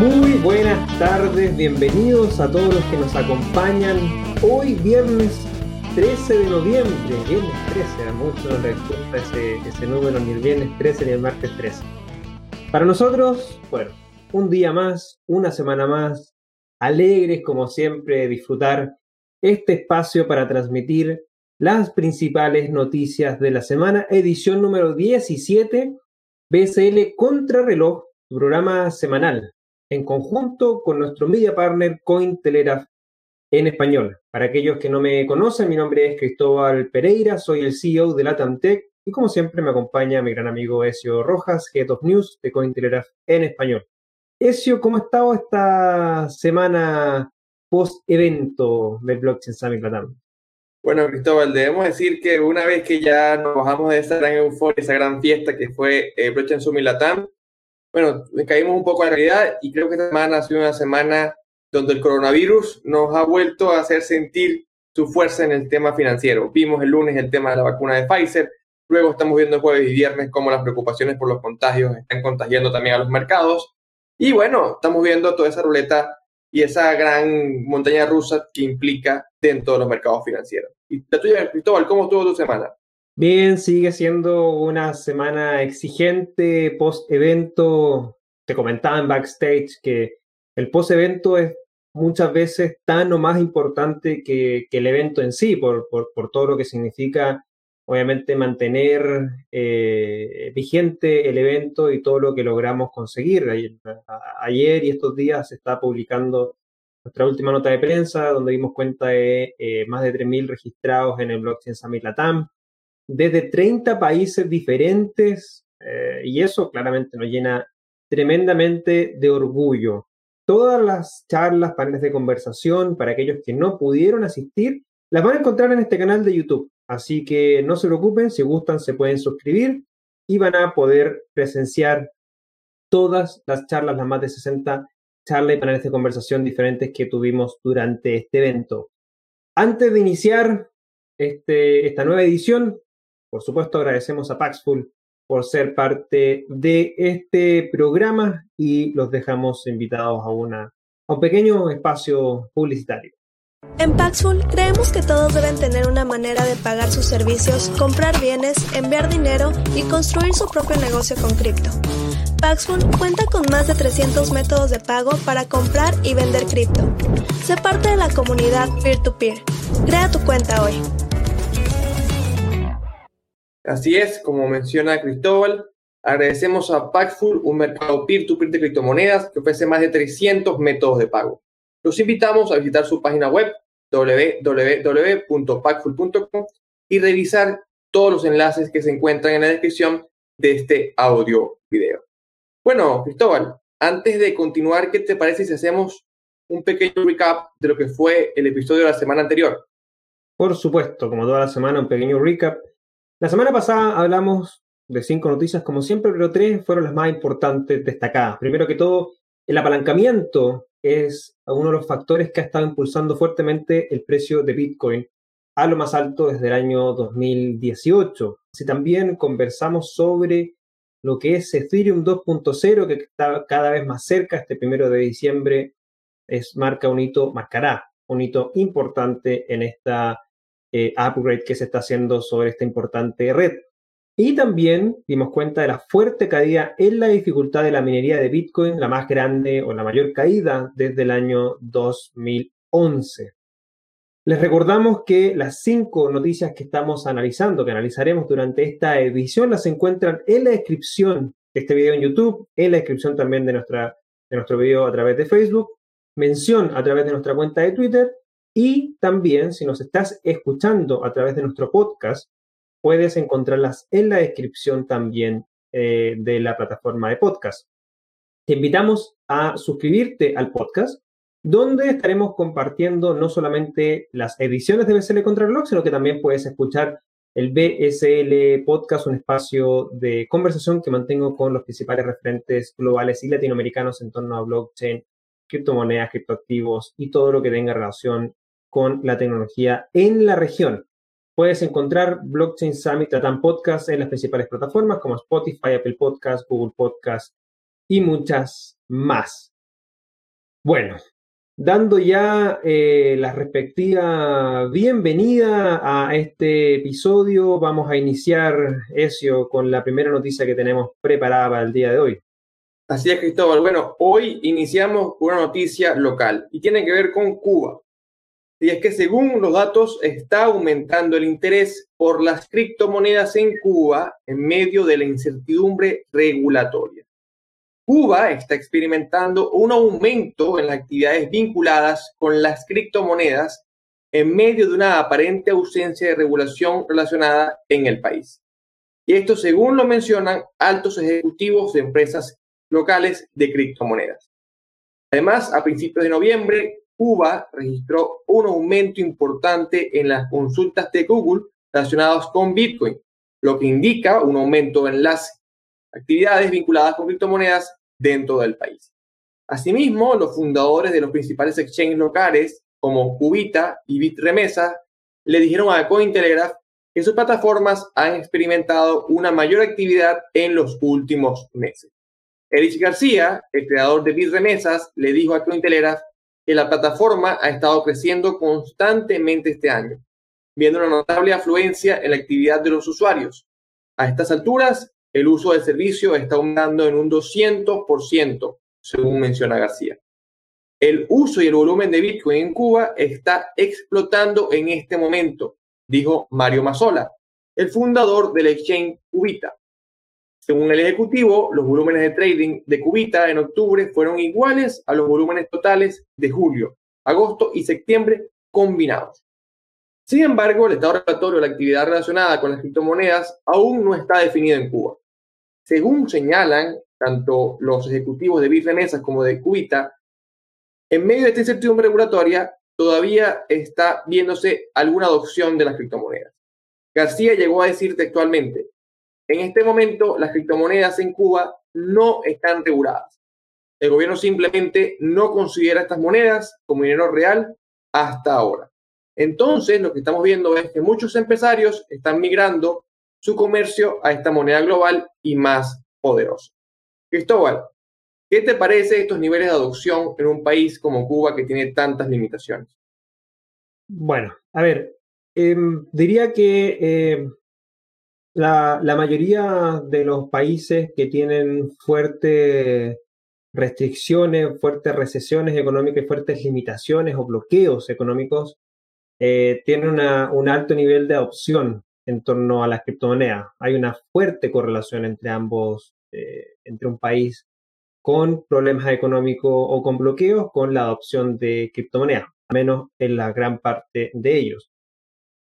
Muy buenas tardes, bienvenidos a todos los que nos acompañan hoy viernes 13 de noviembre, viernes 13, a muchos no les gusta ese, ese número, ni el viernes 13 ni el martes 13. Para nosotros, bueno, un día más, una semana más, alegres como siempre de disfrutar este espacio para transmitir las principales noticias de la semana, edición número 17, BSL Contrarreloj, programa semanal en conjunto con nuestro media partner Cointelegraph en español. Para aquellos que no me conocen, mi nombre es Cristóbal Pereira, soy el CEO de LatamTech y como siempre me acompaña mi gran amigo Ezio Rojas, Head of News de Cointelegraph en español. Ezio, ¿cómo ha estado esta semana post-evento del Blockchain Summit Latam? Bueno, Cristóbal, debemos decir que una vez que ya nos bajamos de esa gran euforia, esa gran fiesta que fue el Blockchain Summit Latam, bueno, caímos un poco a la realidad y creo que esta semana ha sido una semana donde el coronavirus nos ha vuelto a hacer sentir su fuerza en el tema financiero. Vimos el lunes el tema de la vacuna de Pfizer, luego estamos viendo el jueves y viernes cómo las preocupaciones por los contagios están contagiando también a los mercados. Y bueno, estamos viendo toda esa ruleta y esa gran montaña rusa que implica dentro de los mercados financieros. Y la tuya, Cristóbal, ¿cómo estuvo tu semana? Bien, sigue siendo una semana exigente, post-evento. Te comentaba en backstage que el post-evento es muchas veces tan o más importante que, el evento en sí, por, todo lo que significa, obviamente, mantener eh, vigente el evento y todo lo que logramos conseguir. Ayer, y estos días se está publicando nuestra última nota de prensa, donde dimos cuenta de eh, más de 3.000 registrados en el Blockchain Summit Latam desde 30 países diferentes eh, y eso claramente nos llena tremendamente de orgullo. Todas las charlas, paneles de conversación para aquellos que no pudieron asistir, las van a encontrar en este canal de YouTube. Así que no se preocupen, si gustan se pueden suscribir y van a poder presenciar todas las charlas, las más de 60 charlas y paneles de conversación diferentes que tuvimos durante este evento. Antes de iniciar este, esta nueva edición, por supuesto, agradecemos a Paxful por ser parte de este programa y los dejamos invitados a, una, a un pequeño espacio publicitario. En Paxful creemos que todos deben tener una manera de pagar sus servicios, comprar bienes, enviar dinero y construir su propio negocio con cripto. Paxful cuenta con más de 300 métodos de pago para comprar y vender cripto. Sé parte de la comunidad peer-to-peer. -peer. Crea tu cuenta hoy. Así es, como menciona Cristóbal, agradecemos a Packful, un mercado peer-to-peer de criptomonedas que ofrece más de 300 métodos de pago. Los invitamos a visitar su página web www.packful.com y revisar todos los enlaces que se encuentran en la descripción de este audio video. Bueno, Cristóbal, antes de continuar, ¿qué te parece si hacemos un pequeño recap de lo que fue el episodio de la semana anterior? Por supuesto, como toda la semana, un pequeño recap la semana pasada hablamos de cinco noticias, como siempre, pero tres fueron las más importantes destacadas. Primero que todo, el apalancamiento es uno de los factores que ha estado impulsando fuertemente el precio de Bitcoin a lo más alto desde el año 2018. Si también conversamos sobre lo que es Ethereum 2.0, que está cada vez más cerca, este primero de diciembre es marca un hito, marcará un hito importante en esta eh, upgrade que se está haciendo sobre esta importante red. Y también dimos cuenta de la fuerte caída en la dificultad de la minería de Bitcoin, la más grande o la mayor caída desde el año 2011. Les recordamos que las cinco noticias que estamos analizando, que analizaremos durante esta edición, las encuentran en la descripción de este video en YouTube, en la descripción también de, nuestra, de nuestro video a través de Facebook, mención a través de nuestra cuenta de Twitter y también, si nos estás escuchando a través de nuestro podcast, puedes encontrarlas en la descripción también eh, de la plataforma de podcast. Te invitamos a suscribirte al podcast, donde estaremos compartiendo no solamente las ediciones de BSL Contrarreloj, sino que también puedes escuchar el BSL Podcast, un espacio de conversación que mantengo con los principales referentes globales y latinoamericanos en torno a blockchain, criptomonedas, criptoactivos y todo lo que tenga relación con la tecnología en la región. Puedes encontrar Blockchain Summit Latam Podcast en las principales plataformas como Spotify, Apple Podcast, Google Podcast y muchas más. Bueno, dando ya eh, la respectiva bienvenida a este episodio, vamos a iniciar, Ezio, con la primera noticia que tenemos preparada para el día de hoy. Así es, Cristóbal. Bueno, hoy iniciamos una noticia local y tiene que ver con Cuba. Y es que según los datos está aumentando el interés por las criptomonedas en Cuba en medio de la incertidumbre regulatoria. Cuba está experimentando un aumento en las actividades vinculadas con las criptomonedas en medio de una aparente ausencia de regulación relacionada en el país. Y esto según lo mencionan altos ejecutivos de empresas locales de criptomonedas. Además, a principios de noviembre, Cuba registró un aumento importante en las consultas de Google relacionadas con Bitcoin, lo que indica un aumento en las actividades vinculadas con criptomonedas dentro del país. Asimismo, los fundadores de los principales exchanges locales, como Cubita y Bitremesa, le dijeron a Cointelegraph que sus plataformas han experimentado una mayor actividad en los últimos meses. Erich García, el creador de Bitremesas, le dijo a Cointelegraph la plataforma ha estado creciendo constantemente este año, viendo una notable afluencia en la actividad de los usuarios. A estas alturas, el uso del servicio está aumentando en un 200%, según menciona García. El uso y el volumen de Bitcoin en Cuba está explotando en este momento, dijo Mario Mazzola, el fundador del exchange Cubita. Según el ejecutivo, los volúmenes de trading de Cubita en octubre fueron iguales a los volúmenes totales de julio, agosto y septiembre combinados. Sin embargo, el estado regulatorio de la actividad relacionada con las criptomonedas aún no está definido en Cuba. Según señalan tanto los ejecutivos de Bitremesas como de Cubita, en medio de esta incertidumbre regulatoria todavía está viéndose alguna adopción de las criptomonedas. García llegó a decir textualmente, en este momento las criptomonedas en Cuba no están reguladas. El gobierno simplemente no considera estas monedas como dinero real hasta ahora. Entonces, lo que estamos viendo es que muchos empresarios están migrando su comercio a esta moneda global y más poderosa. Cristóbal, ¿qué te parece estos niveles de adopción en un país como Cuba que tiene tantas limitaciones? Bueno, a ver, em, diría que em, la, mayoría de los países que tienen fuertes restricciones, fuertes recesiones económicas fuertes limitaciones o bloqueos económicos eh, tienen un alto nivel de adopción en torno a las criptomonedas. Hay una fuerte correlación entre ambos, eh, entre un país con problemas económicos o con bloqueos, con la adopción de criptomonedas, al menos en la gran parte de ellos.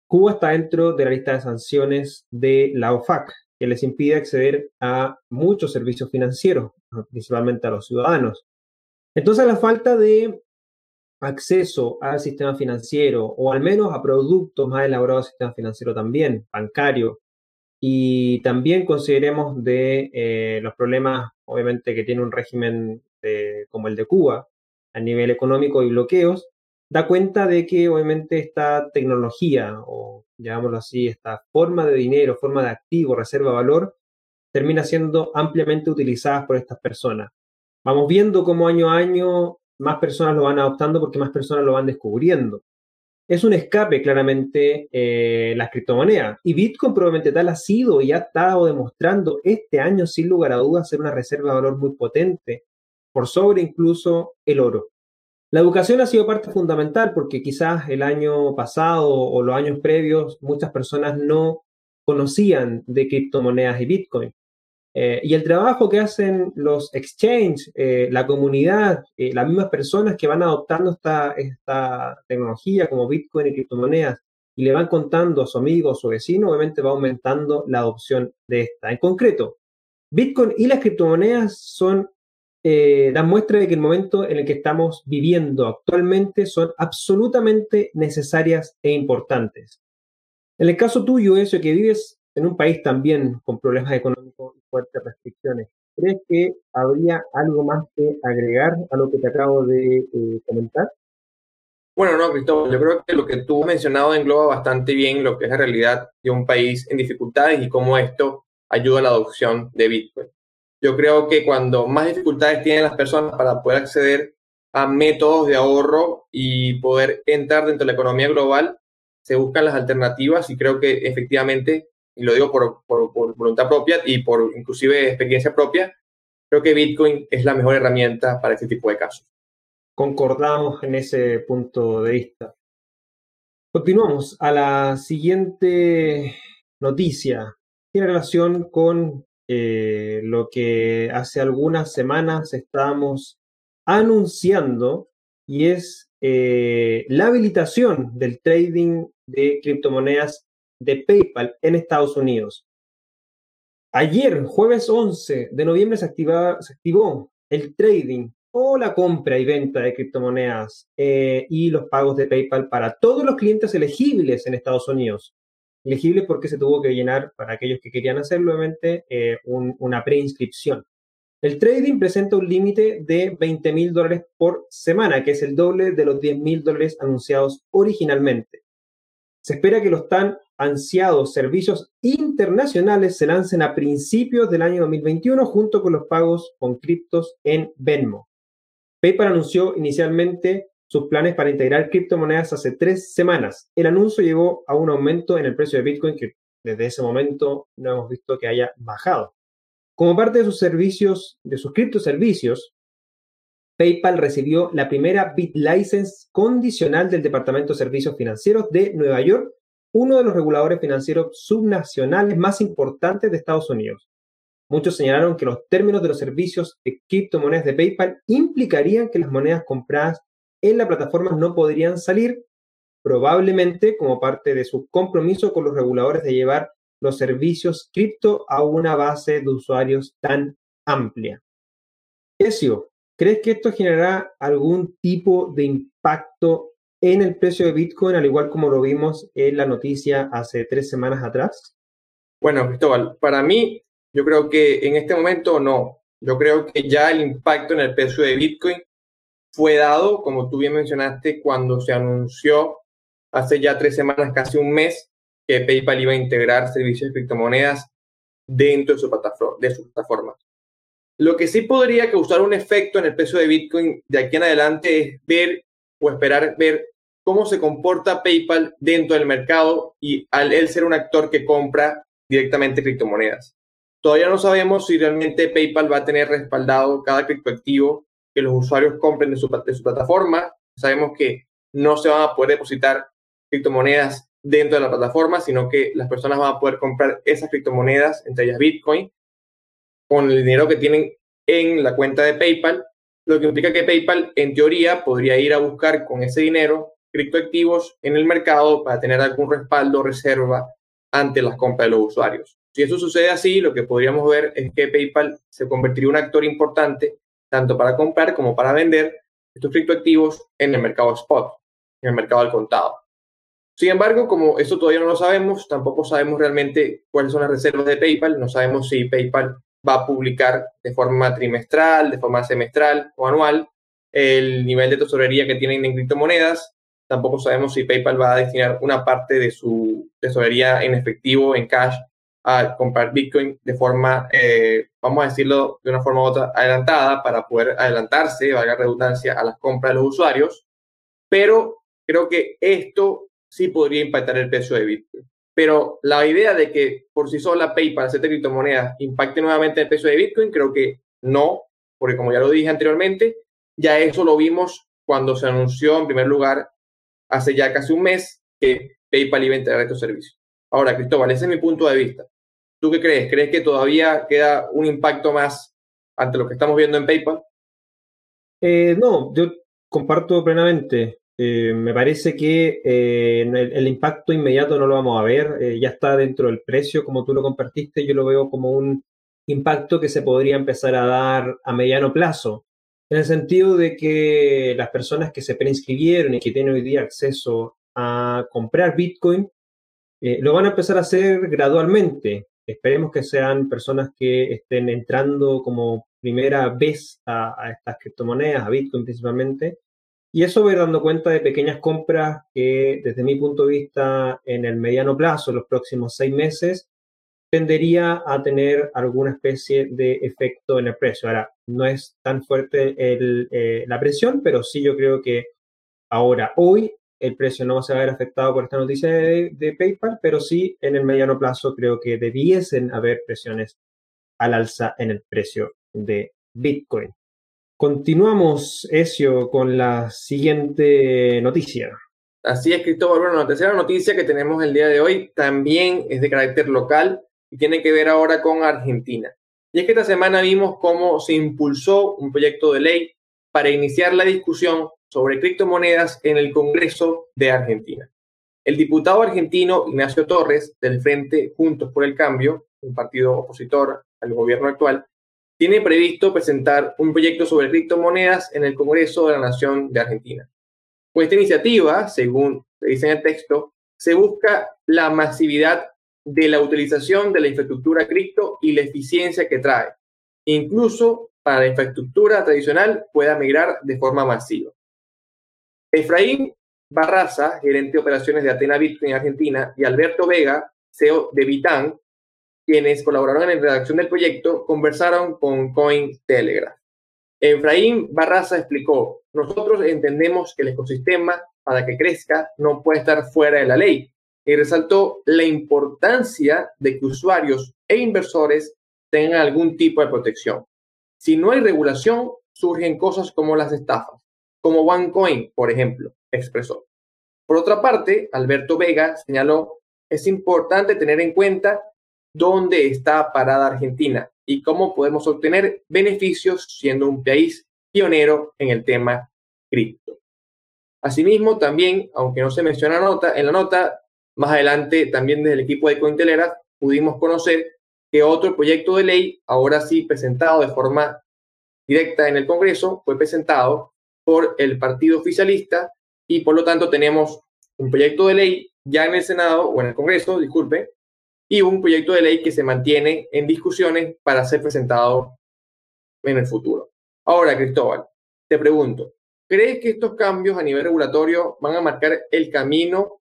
Cuba está dentro de la lista de sanciones de la OFAC, que les impide acceder a muchos servicios financieros, principalmente a los ciudadanos. Entonces, la falta de acceso al sistema financiero o al menos a productos más elaborados del sistema financiero también, bancario, y también consideremos de eh, los problemas, obviamente, que tiene un régimen como el de Cuba a nivel económico y bloqueos, da cuenta de que obviamente esta tecnología, o llamémoslo así, esta forma de dinero, forma de activo, reserva de valor, termina siendo ampliamente utilizada por estas personas. Vamos viendo cómo año a año más personas lo van adoptando porque más personas lo van descubriendo. Es un escape claramente eh, las criptomonedas. Y Bitcoin probablemente tal ha sido y ha estado demostrando este año sin lugar a dudas ser una reserva de valor muy potente, por sobre incluso el oro. La educación ha sido parte fundamental porque quizás el año pasado o los años previos muchas personas no conocían de criptomonedas y Bitcoin. Eh, y el trabajo que hacen los exchanges, eh, la comunidad, eh, las mismas personas que van adoptando esta, esta tecnología como Bitcoin y criptomonedas y le van contando a su amigo o su vecino, obviamente va aumentando la adopción de esta. En concreto, Bitcoin y las criptomonedas son, dan muestra de que el momento en el que estamos viviendo actualmente son absolutamente necesarias e importantes. En el caso tuyo, eso que vives en un país también con problemas económicos y fuertes restricciones, ¿crees que habría algo más que agregar a lo que te acabo de eh, comentar? Bueno, no, Cristóbal, yo creo que lo que tú has mencionado engloba bastante bien lo que es la realidad de un país en dificultades y cómo esto ayuda a la adopción de Bitcoin. Yo creo que cuando más dificultades tienen las personas para poder acceder a métodos de ahorro y poder entrar dentro de la economía global, se buscan las alternativas y creo que efectivamente, y lo digo por, voluntad propia y por inclusive experiencia propia, creo que Bitcoin es la mejor herramienta para este tipo de casos. Concordamos en ese punto de vista. Continuamos a la siguiente noticia. Tiene relación con eh, lo que hace algunas semanas estábamos anunciando y es eh, la habilitación del trading de criptomonedas de PayPal en Estados Unidos. Ayer, jueves 11 de noviembre, se, se activó el trading o la compra y venta de criptomonedas eh, y los pagos de PayPal para todos los clientes elegibles en Estados Unidos. Elegibles porque se tuvo que llenar, para aquellos que querían hacerlo, obviamente, eh, una preinscripción. El trading presenta un límite de 20 mil dólares por semana, que es el doble de los 10 mil dólares anunciados originalmente. Se espera que los tan ansiados servicios internacionales se lancen a principios del año 2021 junto con los pagos con criptos en Venmo. PayPal anunció inicialmente sus planes para integrar criptomonedas hace tres semanas. El anuncio llevó a un aumento en el precio de Bitcoin que desde ese momento no hemos visto que haya bajado. Como parte de sus servicios, de sus criptoservicios, PayPal recibió la primera BitLicense condicional del Departamento de Servicios Financieros de Nueva York, uno de los reguladores financieros subnacionales más importantes de Estados Unidos. Muchos señalaron que los términos de los servicios de criptomonedas de PayPal implicarían que las monedas compradas en la plataforma no podrían salir, probablemente como parte de su compromiso con los reguladores de llevar los servicios cripto a una base de usuarios tan amplia. Ezio, ¿crees que esto generará algún tipo de impacto en el precio de Bitcoin, al igual como lo vimos en la noticia hace tres semanas atrás? Bueno, Cristóbal, para mí, yo creo que en este momento no. Yo creo que ya el impacto en el precio de Bitcoin fue dado, como tú bien mencionaste, cuando se anunció hace ya tres semanas, casi un mes, que PayPal iba a integrar servicios de criptomonedas dentro de su, plataforma, de su plataforma. Lo que sí podría causar un efecto en el precio de Bitcoin de aquí en adelante es ver o esperar ver cómo se comporta PayPal dentro del mercado y al él ser un actor que compra directamente criptomonedas. Todavía no sabemos si realmente PayPal va a tener respaldado cada criptoactivo que los usuarios compren de su, plataforma. Sabemos que no se van a poder depositar criptomonedas dentro de la plataforma, sino que las personas van a poder comprar esas criptomonedas, entre ellas Bitcoin, con el dinero que tienen en la cuenta de PayPal, lo que implica que PayPal, en teoría, podría ir a buscar con ese dinero criptoactivos en el mercado para tener algún respaldo reserva ante las compras de los usuarios. Si eso sucede así, lo que podríamos ver es que PayPal se convertiría en un actor importante tanto para comprar como para vender estos criptoactivos en el mercado spot, en el mercado al contado. Sin embargo, como esto todavía no lo sabemos, tampoco sabemos realmente cuáles son las reservas de PayPal, no sabemos si PayPal va a publicar de forma trimestral, de forma semestral o anual el nivel de tesorería que tienen en criptomonedas. Tampoco sabemos si PayPal va a destinar una parte de su tesorería en efectivo, en cash, a comprar Bitcoin de forma, eh, vamos a decirlo de una forma u otra, adelantada para poder adelantarse, valga redundancia, a las compras de los usuarios. Pero creo que esto sí podría impactar el precio de Bitcoin. Pero la idea de que por sí sola PayPal, hacer criptomonedas, impacte nuevamente el precio de Bitcoin, creo que no, porque como ya lo dije anteriormente, ya eso lo vimos cuando se anunció en primer lugar hace ya casi un mes que PayPal iba a integrar estos servicios. Ahora, Cristóbal, ese es mi punto de vista. ¿Tú qué crees? ¿Crees que todavía queda un impacto más ante lo que estamos viendo en PayPal? Eh, no, yo comparto plenamente. Eh, me parece que eh, el, impacto inmediato no lo vamos a ver, eh, ya está dentro del precio, como tú lo compartiste, yo lo veo como un impacto que se podría empezar a dar a mediano plazo, en el sentido de que las personas que se preinscribieron y que tienen hoy día acceso a comprar Bitcoin, lo van a empezar a hacer gradualmente. Esperemos que sean personas que estén entrando como primera vez a estas criptomonedas, a Bitcoin principalmente, y eso va a ir dando cuenta de pequeñas compras que, desde mi punto de vista, en el mediano plazo, los próximos seis meses, tendería a tener alguna especie de efecto en el precio. Ahora, no es tan fuerte eh, la presión, pero sí yo creo que ahora, hoy, el precio no va a ver afectado por esta noticia de, PayPal, pero sí en el mediano plazo creo que debiesen haber presiones al alza en el precio de Bitcoin. Continuamos, Ezio, con la siguiente noticia. Así es, Cristóbal. Bueno, la tercera noticia que tenemos el día de hoy también es de carácter local y tiene que ver ahora con Argentina. Y es que esta semana vimos cómo se impulsó un proyecto de ley para iniciar la discusión sobre criptomonedas en el Congreso de Argentina. El diputado argentino Ignacio Torres, del Frente Juntos por el Cambio, un partido opositor al gobierno actual, tiene previsto presentar un proyecto sobre criptomonedas en el Congreso de la Nación de Argentina. Con esta iniciativa, según se dice en el texto, se busca la masividad de la utilización de la infraestructura cripto y la eficiencia que trae. Incluso para la infraestructura tradicional pueda migrar de forma masiva. Efraín Barraza, gerente de operaciones de Atena Bitcoin Argentina, y Alberto Vega, CEO de Bitán, quienes colaboraron en la redacción del proyecto, conversaron con Cointelegraph. Efraín Barraza explicó, nosotros entendemos que el ecosistema, para que crezca, no puede estar fuera de la ley, y resaltó la importancia de que usuarios e inversores tengan algún tipo de protección. Si no hay regulación, surgen cosas como las estafas como OneCoin, por ejemplo, expresó. Por otra parte, Alberto Vega señaló, es importante tener en cuenta dónde está parada Argentina y cómo podemos obtener beneficios siendo un país pionero en el tema cripto. Asimismo, también, aunque no se menciona nota, en la nota, más adelante también desde el equipo de Cointelegraph pudimos conocer que otro proyecto de ley, ahora sí presentado de forma directa en el Congreso, fue presentado por el partido oficialista y por lo tanto tenemos un proyecto de ley ya en el Senado o en el Congreso, disculpe, y un proyecto de ley que se mantiene en discusiones para ser presentado en el futuro. Ahora, Cristóbal, te pregunto, ¿crees que estos cambios a nivel regulatorio van a marcar el camino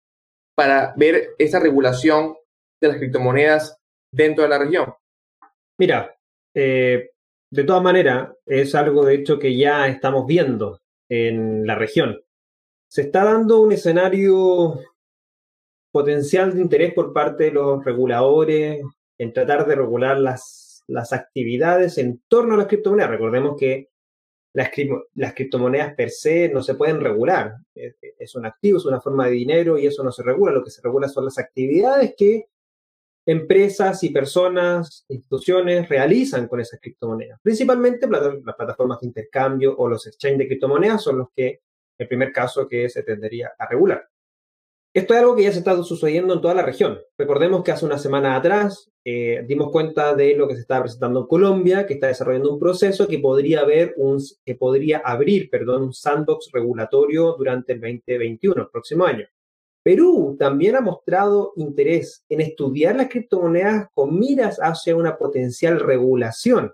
para ver esa regulación de las criptomonedas dentro de la región? Mira, eh, de todas maneras, es algo de hecho que ya estamos viendo en la región. Se está dando un escenario potencial de interés por parte de los reguladores en tratar de regular las, las actividades en torno a las criptomonedas. Recordemos que las, las, criptomonedas per se no se pueden regular. Es, es, un activo, es una forma de dinero y eso no se regula. Lo que se regula son las actividades que empresas y personas, instituciones realizan con esas criptomonedas. Principalmente las plataformas de intercambio o los exchanges de criptomonedas son los que, el primer caso que se tendría a regular. Esto es algo que ya se está sucediendo en toda la región. Recordemos que hace una semana atrás eh, dimos cuenta de lo que se estaba presentando en Colombia, que está desarrollando un proceso que podría, haber un, que podría abrir perdón, un sandbox regulatorio durante el 2021, el próximo año. Perú también ha mostrado interés en estudiar las criptomonedas con miras hacia una potencial regulación.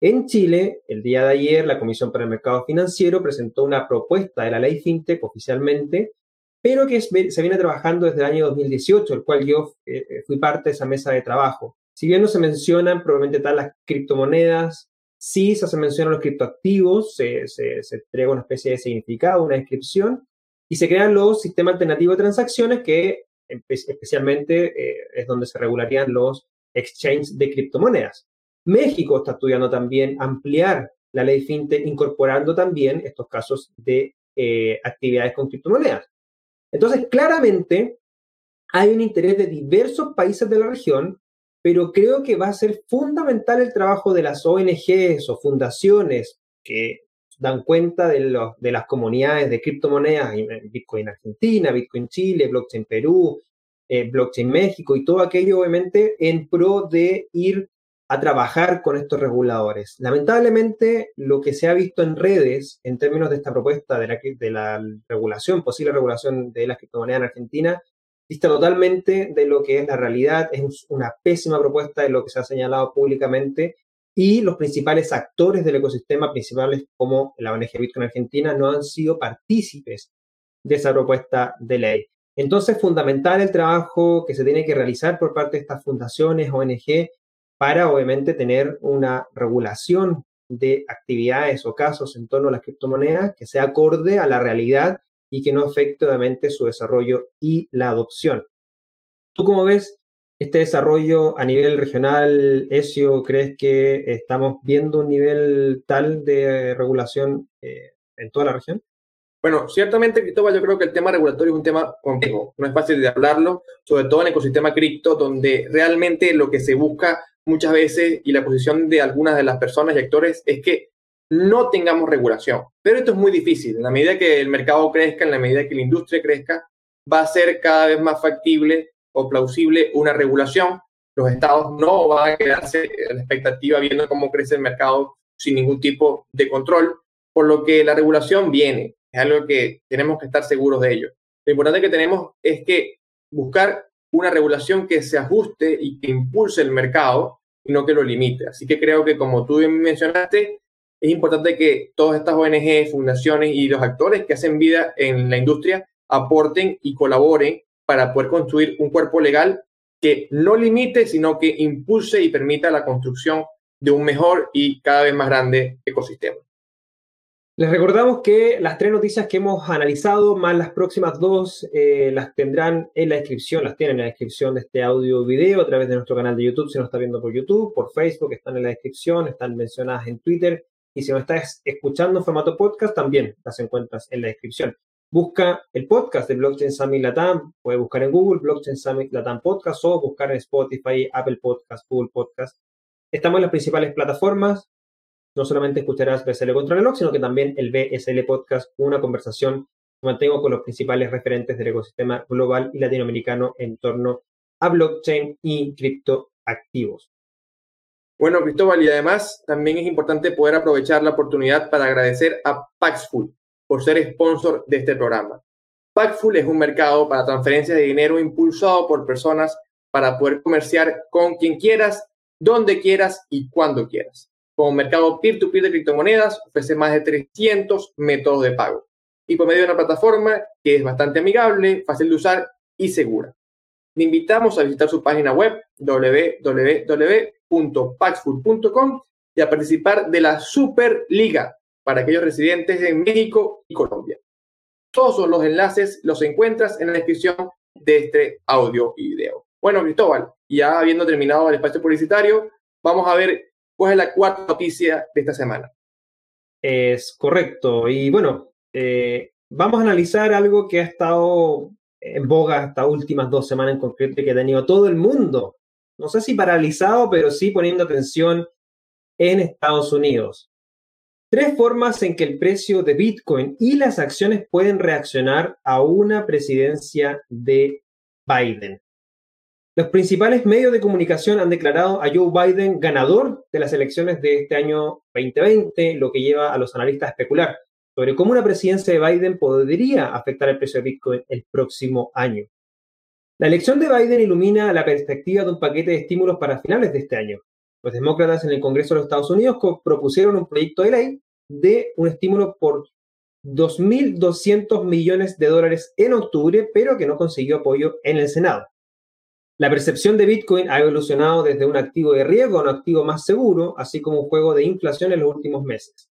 En Chile, el día de ayer, la Comisión para el Mercado Financiero presentó una propuesta de la ley FinTech oficialmente, pero que se viene trabajando desde el año 2018, el cual yo eh, eh, fui parte de esa mesa de trabajo. Si bien no se mencionan probablemente tal las criptomonedas, sí se mencionan los criptoactivos, se, se, se entrega una especie de significado, una descripción, y se crean los sistemas alternativos de transacciones que especialmente eh, es donde se regularían los exchanges de criptomonedas. México está estudiando también ampliar la ley FinTech incorporando también estos casos de eh, actividades con criptomonedas. Entonces, claramente hay un interés de diversos países de la región, pero creo que va a ser fundamental el trabajo de las ONGs o fundaciones que dan cuenta de, los, de las comunidades de criptomonedas, Bitcoin Argentina, Bitcoin Chile, Blockchain Perú, eh, Blockchain México y todo aquello obviamente en pro de ir a trabajar con estos reguladores. Lamentablemente, lo que se ha visto en redes en términos de esta propuesta de la, de la regulación, posible regulación de las criptomonedas en Argentina, dista totalmente de lo que es la realidad. Es una pésima propuesta de lo que se ha señalado públicamente y los principales actores del ecosistema, principales como la ONG Bitcoin Argentina, no han sido partícipes de esa propuesta de ley. Entonces, fundamental el trabajo que se tiene que realizar por parte de estas fundaciones, ONG, para obviamente tener una regulación de actividades o casos en torno a las criptomonedas que sea acorde a la realidad y que no afecte obviamente su desarrollo y la adopción. ¿Tú cómo ves este desarrollo a nivel regional, Ezio? ¿Crees que estamos viendo un nivel tal de regulación eh, en toda la región? Bueno, ciertamente, Cristóbal, yo creo que el tema regulatorio es un tema complejo. No es fácil de hablarlo, sobre todo en el ecosistema cripto, donde realmente lo que se busca muchas veces y la posición de algunas de las personas y actores es que no tengamos regulación. Pero esto es muy difícil. En la medida que el mercado crezca, en la medida que la industria crezca, va a ser cada vez más factible o plausible una regulación. Los estados no van a quedarse en la expectativa viendo cómo crece el mercado sin ningún tipo de control, por lo que la regulación viene es algo que tenemos que estar seguros de ello. Lo importante que tenemos es que buscar una regulación que se ajuste y que impulse el mercado y no que lo limite. Así que creo que como tú mencionaste, es importante que todas estas ONG, fundaciones y los actores que hacen vida en la industria aporten y colaboren para poder construir un cuerpo legal que no limite, sino que impulse y permita la construcción de un mejor y cada vez más grande ecosistema. Les recordamos que las tres noticias que hemos analizado, más las próximas dos, eh, las tendrán en la descripción, las tienen en la descripción de este audio video a través de nuestro canal de YouTube, si nos está viendo por YouTube, por Facebook, están en la descripción, están mencionadas en Twitter, y si nos estás escuchando en formato podcast, también las encuentras en la descripción. Busca el podcast de Blockchain Summit Latam, puede buscar en Google Blockchain Summit Latam Podcast o buscar en Spotify, Apple Podcast, Google Podcast. Estamos en las principales plataformas, no solamente escucharás BSL contra reloj, sino que también el BSL Podcast, una conversación que mantengo con los principales referentes del ecosistema global y latinoamericano en torno a blockchain y criptoactivos. Bueno, Cristóbal, y además también es importante poder aprovechar la oportunidad para agradecer a Paxful por ser sponsor de este programa. Paxful es un mercado para transferencias de dinero impulsado por personas para poder comerciar con quien quieras, donde quieras y cuando quieras como mercado peer-to-peer de criptomonedas, ofrece más de 300 métodos de pago y por medio de una plataforma que es bastante amigable, fácil de usar y segura. Le invitamos a visitar su página web www.paxful.com y a participar de la Superliga para aquellos residentes en México y Colombia. Todos los enlaces los encuentras en la descripción de este audio y video. Bueno, Cristóbal, ya habiendo terminado el espacio publicitario, vamos a ver ¿Cuál es la cuarta noticia de esta semana? Es correcto. Y bueno, eh, vamos a analizar algo que ha estado en boga estas últimas dos semanas en concreto y que ha tenido todo el mundo. No sé si paralizado, pero sí poniendo atención en Estados Unidos. Tres formas en que el precio de Bitcoin y las acciones pueden reaccionar a una presidencia de Biden. Los principales medios de comunicación han declarado a Joe Biden ganador de las elecciones de este año 2020, lo que lleva a los analistas a especular sobre cómo una presidencia de Biden podría afectar el precio de Bitcoin el próximo año. La elección de Biden ilumina la perspectiva de un paquete de estímulos para finales de este año. Los demócratas en el Congreso de los Estados Unidos propusieron un proyecto de ley de un estímulo por 2.200 millones de dólares en octubre, pero que no consiguió apoyo en el Senado. La percepción de Bitcoin ha evolucionado desde un activo de riesgo a un activo más seguro, así como un juego de inflación en los últimos meses.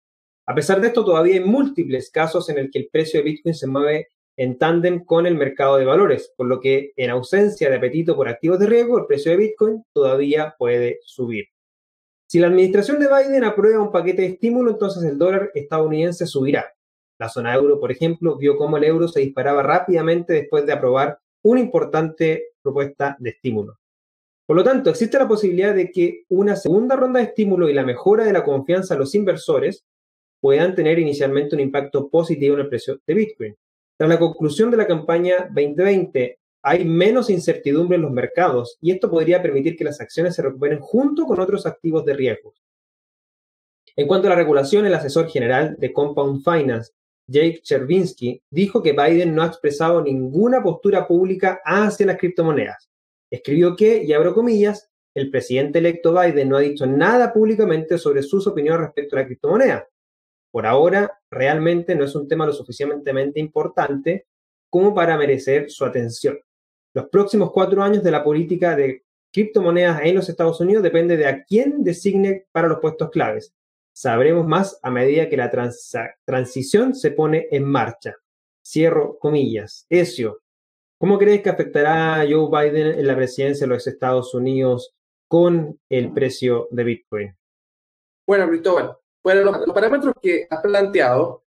A pesar de esto, todavía hay múltiples casos en el que el precio de Bitcoin se mueve en tándem con el mercado de valores, por lo que en ausencia de apetito por activos de riesgo, el precio de Bitcoin todavía puede subir. Si la administración de Biden aprueba un paquete de estímulo, entonces el dólar estadounidense subirá. La zona euro, por ejemplo, vio cómo el euro se disparaba rápidamente después de aprobar una importante propuesta de estímulo. Por lo tanto, existe la posibilidad de que una segunda ronda de estímulo y la mejora de la confianza de los inversores puedan tener inicialmente un impacto positivo en el precio de Bitcoin. Tras la conclusión de la campaña 2020, hay menos incertidumbre en los mercados y esto podría permitir que las acciones se recuperen junto con otros activos de riesgo. En cuanto a la regulación, el asesor general de Compound Finance, Jake Chervinsky, dijo que Biden no ha expresado ninguna postura pública hacia las criptomonedas. Escribió que, y abro comillas, el presidente electo Biden no ha dicho nada públicamente sobre sus opiniones respecto a la criptomoneda. Por ahora, realmente no es un tema lo suficientemente importante como para merecer su atención. Los próximos cuatro años de la política de criptomonedas en los Estados Unidos depende de a quién designe para los puestos claves. Sabremos más a medida que la transición se pone en marcha. Cierro comillas. Ezio, ¿cómo crees que afectará a Joe Biden en la presidencia de los Estados Unidos con el precio de Bitcoin? Bueno, Cristóbal, bueno, los, parámetros que has planteado,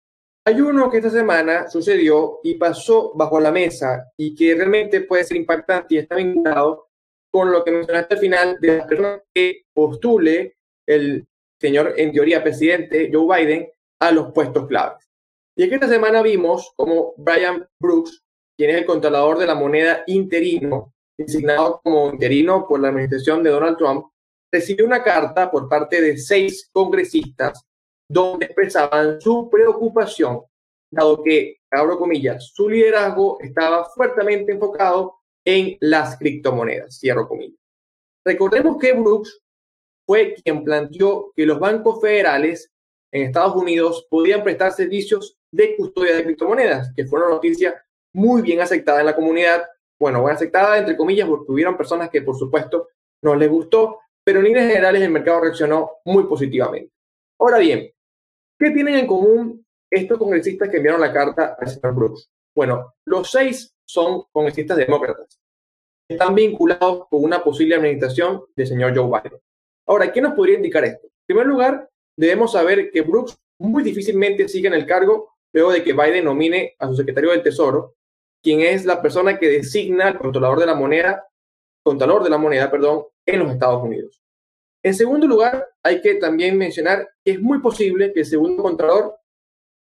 hay uno que esta semana sucedió y pasó bajo la mesa y que realmente puede ser impactante y está vinculado con lo que mencionaste al final de la persona que postule el señor, en teoría, presidente Joe Biden a los puestos claves. Y es que esta semana vimos como Brian Brooks, quien es el controlador de la moneda interino, designado como interino por la administración de Donald Trump, recibió una carta por parte de seis congresistas donde expresaban su preocupación, dado que, abro comillas, su liderazgo estaba fuertemente enfocado en las criptomonedas, cierro comillas. Recordemos que Brooks fue quien planteó que los bancos federales en Estados Unidos podían prestar servicios de custodia de criptomonedas, que fue una noticia muy bien aceptada en la comunidad. Bueno, bien aceptada entre comillas porque hubieron personas que por supuesto no les gustó, pero en líneas generales el mercado reaccionó muy positivamente. Ahora bien, ¿qué tienen en común estos congresistas que enviaron la carta al señor Brooks? Bueno, los seis son congresistas demócratas. Están vinculados con una posible administración del señor Joe Biden. Ahora, ¿qué nos podría indicar esto? En primer lugar, debemos saber que Brooks muy difícilmente sigue en el cargo luego de que Biden nomine a su secretario del Tesoro, quien es la persona que designa al controlador de la moneda, contador de la moneda, perdón, en los Estados Unidos. En segundo lugar, hay que también mencionar que es muy posible que el segundo contralor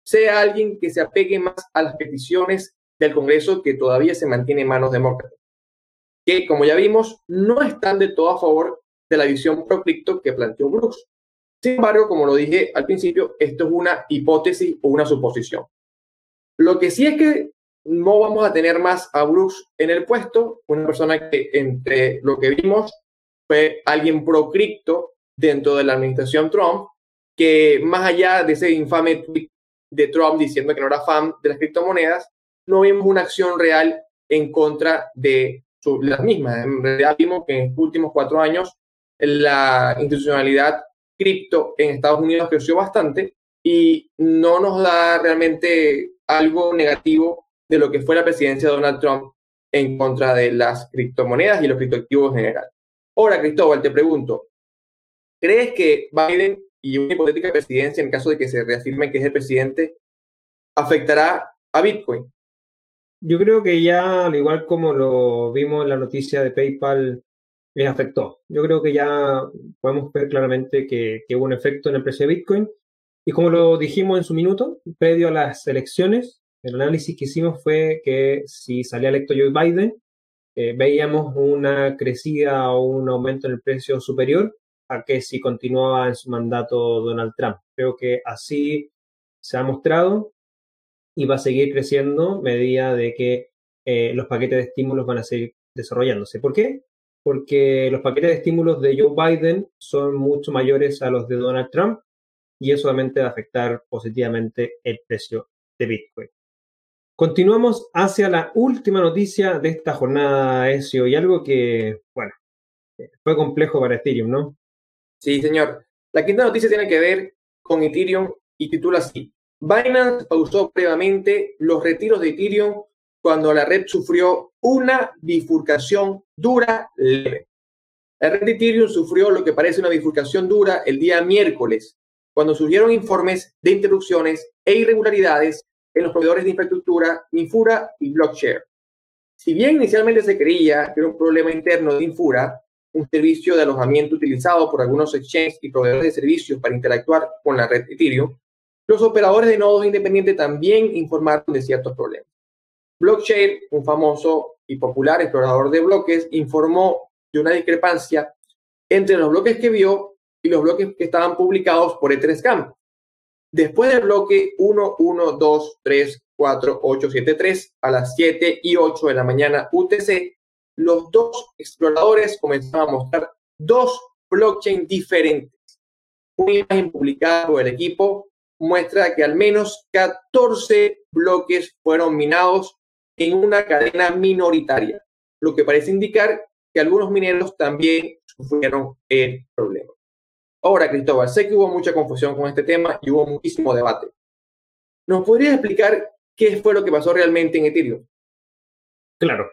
sea alguien que se apegue más a las peticiones del Congreso que todavía se mantiene en manos demócratas, que como ya vimos, no están de todo a favor de la visión pro cripto que planteó Brooks. Sin embargo, como lo dije al principio, esto es una hipótesis o una suposición. Lo que sí es que no vamos a tener más a Brooks en el puesto, una persona que entre lo que vimos fue alguien pro cripto dentro de la administración Trump, que más allá de ese infame tweet de Trump diciendo que no era fan de las criptomonedas, no vimos una acción real en contra de las mismas. En realidad vimos que en los últimos cuatro años la institucionalidad cripto en Estados Unidos creció bastante y no nos da realmente algo negativo de lo que fue la presidencia de Donald Trump en contra de las criptomonedas y los criptoactivos en general. Ahora, Cristóbal, te pregunto, ¿crees que Biden y una hipotética presidencia, en caso de que se reafirme que es el presidente, afectará a Bitcoin? Yo creo que ya, al igual como lo vimos en la noticia de PayPal les afectó. Yo creo que ya podemos ver claramente que, hubo un efecto en el precio de Bitcoin. Y como lo dijimos en su minuto, previo a las elecciones, el análisis que hicimos fue que si salía electo Joe Biden, eh, veíamos una crecida o un aumento en el precio superior a que si continuaba en su mandato Donald Trump. Creo que así se ha mostrado y va a seguir creciendo a medida de que eh, los paquetes de estímulos van a seguir desarrollándose. ¿Por qué? porque los paquetes de estímulos de Joe Biden son mucho mayores a los de Donald Trump y eso va a afectar positivamente el precio de Bitcoin. Continuamos hacia la última noticia de esta jornada, Ezio, y algo que, bueno, fue complejo para Ethereum, ¿no? Sí, señor. La quinta noticia tiene que ver con Ethereum y titula así. Binance pausó previamente los retiros de Ethereum cuando la red sufrió una bifurcación dura leve. La red de Ethereum sufrió lo que parece una bifurcación dura el día miércoles, cuando surgieron informes de interrupciones e irregularidades en los proveedores de infraestructura Infura y Blockshare. Si bien inicialmente se creía que era un problema interno de Infura, un servicio de alojamiento utilizado por algunos exchanges y proveedores de servicios para interactuar con la red Ethereum, los operadores de nodos independientes también informaron de ciertos problemas. Blockchain, un famoso y popular explorador de bloques, informó de una discrepancia entre los bloques que vio y los bloques que estaban publicados por Etherscan. Después del bloque 1, 1, 2, 3, 4, 8, 7, 3 a las 7 y 8 de la mañana UTC, los dos exploradores comenzaron a mostrar dos blockchains diferentes. Una imagen publicada por el equipo muestra que al menos 14 bloques fueron minados en una cadena minoritaria, lo que parece indicar que algunos mineros también sufrieron el problema. Ahora, Cristóbal, sé que hubo mucha confusión con este tema y hubo muchísimo debate. ¿Nos podrías explicar qué fue lo que pasó realmente en Ethereum? Claro.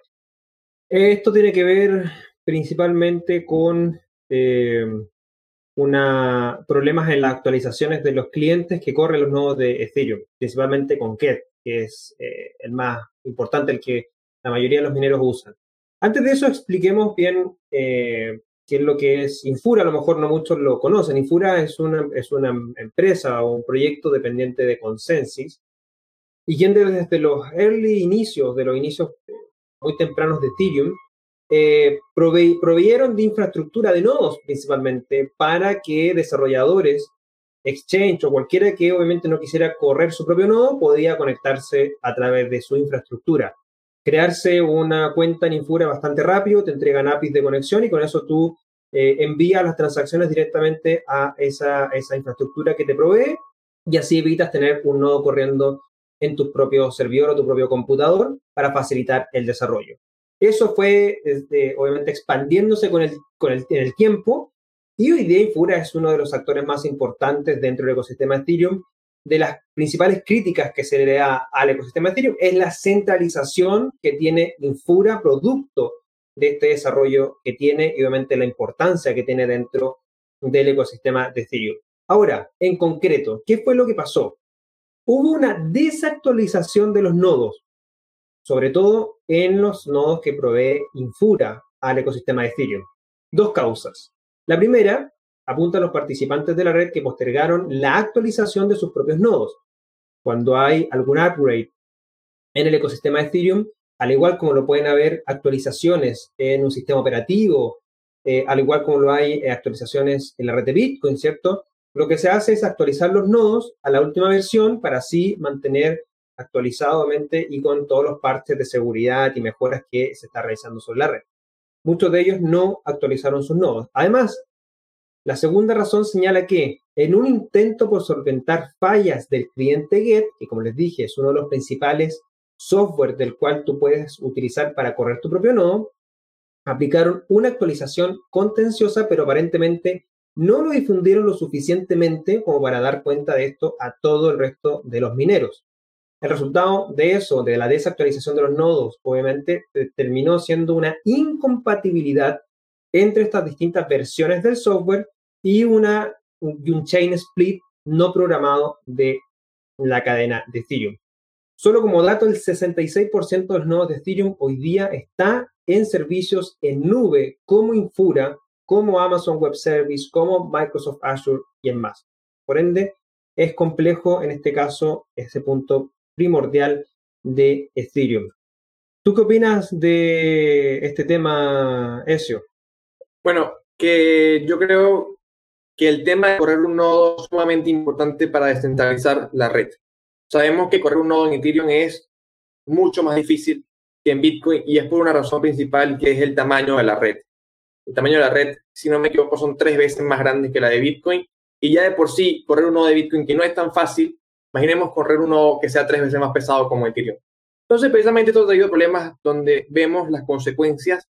Esto tiene que ver principalmente con eh, problemas en las actualizaciones de los clientes que corren los nodos de Ethereum, principalmente con Ket, que es eh, el más importante, el que la mayoría de los mineros usan. Antes de eso, expliquemos bien eh, qué es lo que es Infura. A lo mejor no muchos lo conocen. Infura es una, es una empresa o un proyecto dependiente de Consensus y quien desde los early inicios, de los inicios muy tempranos de Ethereum, eh, proveyeron de infraestructura de nodos principalmente para que desarrolladores, exchange o cualquiera que obviamente no quisiera correr su propio nodo podía conectarse a través de su infraestructura. Crearse una cuenta en Infura bastante rápido, te entregan APIs de conexión y con eso tú eh, envías las transacciones directamente a esa, esa infraestructura que te provee y así evitas tener un nodo corriendo en tu propio servidor o tu propio computador para facilitar el desarrollo. Eso fue, este, obviamente, expandiéndose con el, con el, en el tiempo y hoy día Infura es uno de los actores más importantes dentro del ecosistema Ethereum. De las principales críticas que se le da al ecosistema Ethereum es la centralización que tiene Infura, producto de este desarrollo que tiene y obviamente la importancia que tiene dentro del ecosistema de Ethereum. Ahora, en concreto, ¿qué fue lo que pasó? Hubo una desactualización de los nodos sobre todo en los nodos que provee Infura al ecosistema de Ethereum. Dos causas. La primera apunta a los participantes de la red que postergaron la actualización de sus propios nodos. Cuando hay algún upgrade en el ecosistema de Ethereum, al igual como lo pueden haber actualizaciones en un sistema operativo, eh, al igual como lo hay eh, actualizaciones en la red de Bitcoin, ¿cierto? Lo que se hace es actualizar los nodos a la última versión para así mantener actualizadamente y con todos los parches de seguridad y mejoras que se está realizando sobre la red. Muchos de ellos no actualizaron sus nodos. Además, la segunda razón señala que en un intento por solventar fallas del cliente GET, que como les dije es uno de los principales software del cual tú puedes utilizar para correr tu propio nodo, aplicaron una actualización contenciosa, pero aparentemente no lo difundieron lo suficientemente como para dar cuenta de esto a todo el resto de los mineros. El resultado de eso, de la desactualización de los nodos, obviamente terminó siendo una incompatibilidad entre estas distintas versiones del software y, una, un chain split no programado de la cadena de Ethereum. Solo como dato, el 66% de los nodos de Ethereum hoy día está en servicios en nube como Infura, como Amazon Web Service, como Microsoft Azure y en más. Por ende, es complejo en este caso ese punto primordial de Ethereum. ¿Tú qué opinas de este tema, Ezio? Bueno, que yo creo que el tema de correr un nodo es sumamente importante para descentralizar la red. Sabemos que correr un nodo en Ethereum es mucho más difícil que en Bitcoin y es por una razón principal que es el tamaño de la red. El tamaño de la red, si no me equivoco, son tres veces más grande que la de Bitcoin y ya de por sí correr un nodo de Bitcoin que no es tan fácil Imaginemos correr uno que sea tres veces más pesado como Ethereum. Entonces, precisamente esto ha traído problemas donde vemos las consecuencias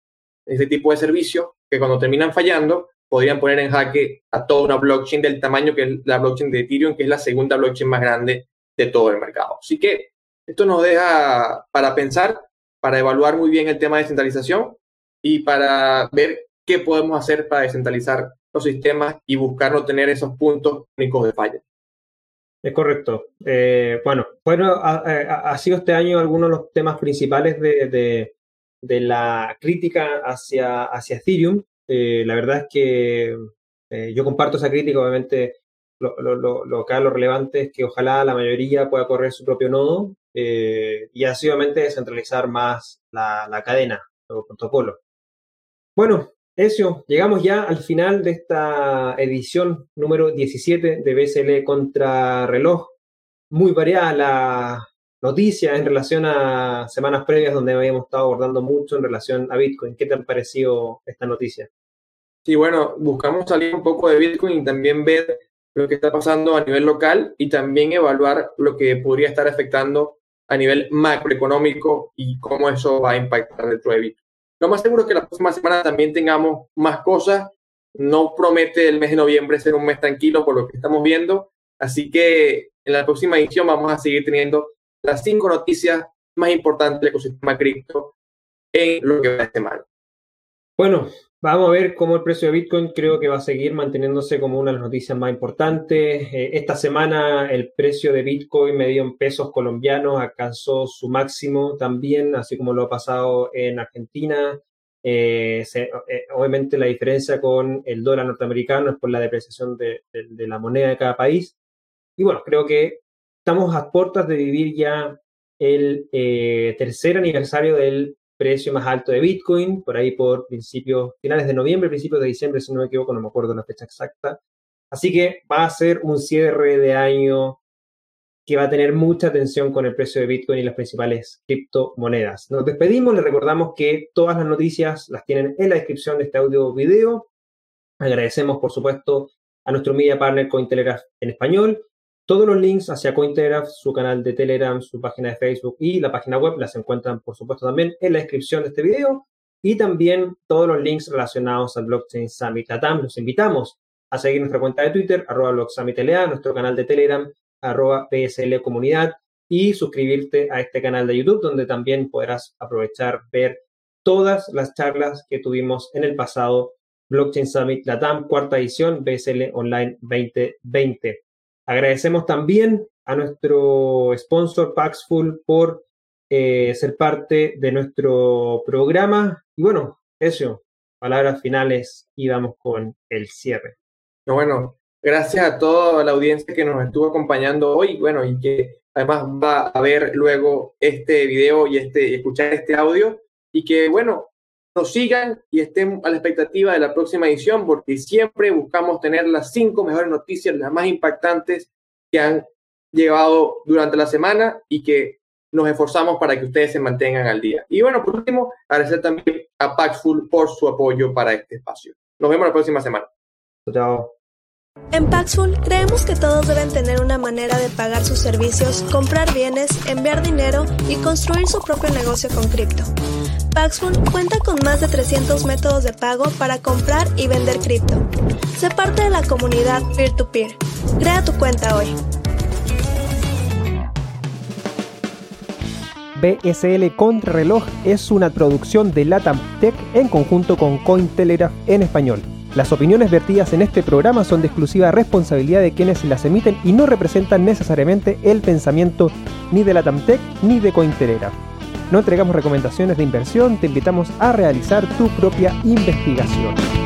de este tipo de servicios que cuando terminan fallando podrían poner en jaque a toda una blockchain del tamaño que es la blockchain de Ethereum, que es la segunda blockchain más grande de todo el mercado. Así que esto nos deja para pensar, para evaluar muy bien el tema de descentralización y para ver qué podemos hacer para descentralizar los sistemas y buscar no tener esos puntos únicos de falla. Es correcto. Eh, bueno, bueno ha, sido este año algunos de los temas principales de, la crítica hacia, hacia Ethereum. Eh, la verdad es que eh, yo comparto esa crítica, obviamente lo, lo, lo, acá lo relevante es que ojalá la mayoría pueda correr su propio nodo y así obviamente descentralizar más la, la cadena, el protocolo. Bueno, eso, llegamos ya al final de esta edición número 17 de BSL contra reloj. Muy variada la noticia en relación a semanas previas donde habíamos estado abordando mucho en relación a Bitcoin. ¿Qué te ha parecido esta noticia? Sí, bueno, buscamos salir un poco de Bitcoin y también ver lo que está pasando a nivel local y también evaluar lo que podría estar afectando a nivel macroeconómico y cómo eso va a impactar dentro de Bitcoin. Lo más seguro es que la próxima semana también tengamos más cosas. No promete el mes de noviembre ser un mes tranquilo por lo que estamos viendo. Así que en la próxima edición vamos a seguir teniendo las cinco noticias más importantes del ecosistema cripto en lo que va de semana. Bueno, vamos a ver cómo el precio de Bitcoin creo que va a seguir manteniéndose como una de las noticias más importantes. Eh, esta semana el precio de Bitcoin medido en pesos colombianos alcanzó su máximo también, así como lo ha pasado en Argentina. Eh, eh, obviamente la diferencia con el dólar norteamericano es por la depreciación de, de la moneda de cada país. Y bueno, creo que estamos a puertas de vivir ya el tercer aniversario del precio más alto de Bitcoin, por ahí por principios, finales de noviembre, principios de diciembre, si no me equivoco, no me acuerdo la fecha exacta. Así que va a ser un cierre de año que va a tener mucha atención con el precio de Bitcoin y las principales criptomonedas. Nos despedimos, les recordamos que todas las noticias las tienen en la descripción de este audio video. Agradecemos, por supuesto, a nuestro media partner Cointelegraph en español todos los links hacia Cointelegraph, su canal de Telegram, su página de Facebook y la página web las encuentran, por supuesto, también en la descripción de este video y también todos los links relacionados al Blockchain Summit Latam. Los invitamos a seguir nuestra cuenta de Twitter, arroba LA, nuestro canal de Telegram, arroba PSL Comunidad y suscribirte a este canal de YouTube donde también podrás aprovechar, ver todas las charlas que tuvimos en el pasado Blockchain Summit Latam, cuarta edición, BSL Online 2020. Agradecemos también a nuestro sponsor Paxful por eh, ser parte de nuestro programa. Y bueno, eso, palabras finales y vamos con el cierre. Bueno, gracias a toda la audiencia que nos estuvo acompañando hoy, bueno, y que además va a ver luego este video y este escuchar este audio y que bueno, nos sigan y estén a la expectativa de la próxima edición, porque siempre buscamos tener las cinco mejores noticias, las más impactantes que han llegado durante la semana y que nos esforzamos para que ustedes se mantengan al día. Y bueno, por último, agradecer también a Paxful por su apoyo para este espacio. Nos vemos la próxima semana. Chao. En Paxful creemos que todos deben tener una manera de pagar sus servicios, comprar bienes, enviar dinero y construir su propio negocio con cripto. Paxful cuenta con más de 300 métodos de pago para comprar y vender cripto. Sé parte de la comunidad peer-to-peer. Crea tu cuenta hoy. BSL Contrarreloj es una producción de Latam Tech en conjunto con Cointelegraph en español. Las opiniones vertidas en este programa son de exclusiva responsabilidad de quienes las emiten y no representan necesariamente el pensamiento ni de la TAMTEC ni de Cointelegraph. No entregamos recomendaciones de inversión, te invitamos a realizar tu propia investigación.